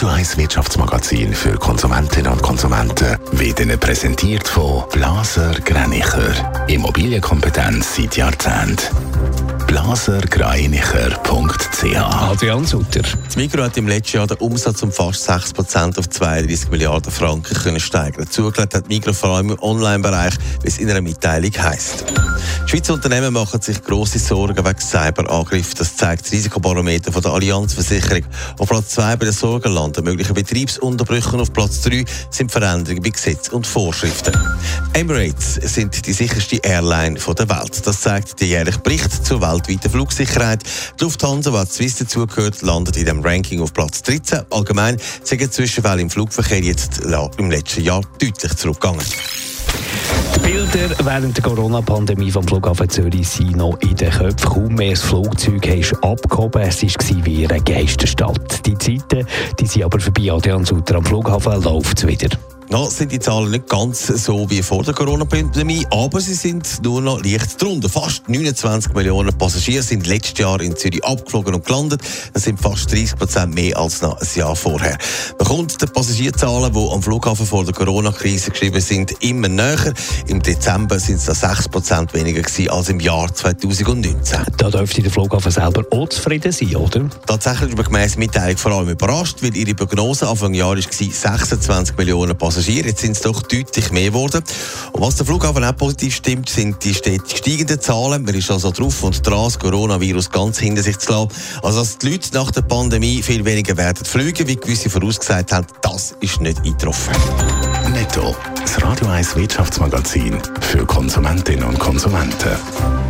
Radio 1 Wirtschaftsmagazin für Konsumentinnen und Konsumenten wird Ihnen präsentiert von Blaser Greinicher. Immobilienkompetenz seit Jahrzehnten blasergreinicher.ch Adrian Sutter. Das Mikro hat im letzten Jahr den Umsatz um fast 6% auf 32 Milliarden Franken können steigern. Zugelegt hat Mikro vor allem im Online-Bereich, wie es in einer Mitteilung heisst. Schweizer Unternehmen machen sich grosse Sorgen wegen Cyberangriffen. Das zeigt das Risikobarometer von der Allianzversicherung. Auf Platz 2 bei den Sorgen landen mögliche Betriebsunterbrüche auf Platz 3 sind Veränderungen bei Gesetz und Vorschriften. Emirates sind die sicherste Airline der Welt. Das zeigt der jährliche Bericht zur Welt weltweiten Flugsicherheit. Die Lufthansa, was Swiss dazugehört, landet in dem Ranking auf Platz 13. Allgemein sind Zwischenfälle im Flugverkehr jetzt im letzten Jahr deutlich zurückgegangen. Bilder während der Corona-Pandemie vom Flughafen Zürich sind noch in den Köpfen. Kaum mehr das Flugzeug ist abgehoben. Es war wie eine Geisterstadt. Die Zeiten die sind aber vorbei. Adrian Sutter am Flughafen läuft es wieder. Noch sind die Zahlen nicht ganz so wie vor der Corona-Pandemie, aber sie sind nur noch leicht drunter. Fast 29 Millionen Passagiere sind letztes Jahr in Zürich abgeflogen und gelandet. Das sind fast 30 Prozent mehr als noch ein Jahr vorher. Man kommt die Passagierzahlen, die am Flughafen vor der Corona-Krise geschrieben sind, immer näher. Im Dezember sind es da 6 Prozent weniger gewesen als im Jahr 2019. Da dürfte der Flughafen selber auch zufrieden sein, oder? Tatsächlich ist man gemäss Mitteilung vor allem überrascht, weil ihre Prognose Anfang Jahr war 26 Millionen Passagiere Passagiere. Jetzt sind es doch deutlich mehr geworden. Und was der Flughafen auch positiv stimmt, sind die stetig steigenden Zahlen. Man ist also drauf und dran, das Coronavirus ganz hinter sich zu lassen. Also, dass die Leute nach der Pandemie viel weniger werden fliegen, wie gewisse vorausgesagt haben, das ist nicht eingetroffen. Netto, das Radio 1 Wirtschaftsmagazin für Konsumentinnen und Konsumenten.